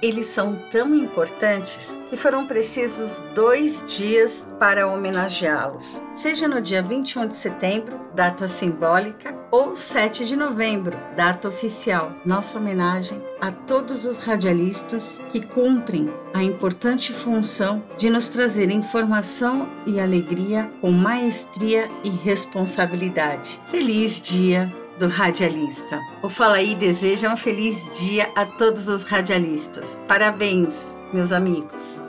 Eles são tão importantes que foram precisos dois dias para homenageá-los, seja no dia 21 de setembro, data simbólica, ou 7 de novembro, data oficial. Nossa homenagem a todos os radialistas que cumprem a importante função de nos trazer informação e alegria com maestria e responsabilidade. Feliz dia! Do radialista. O Fala aí deseja um feliz dia a todos os radialistas. Parabéns, meus amigos.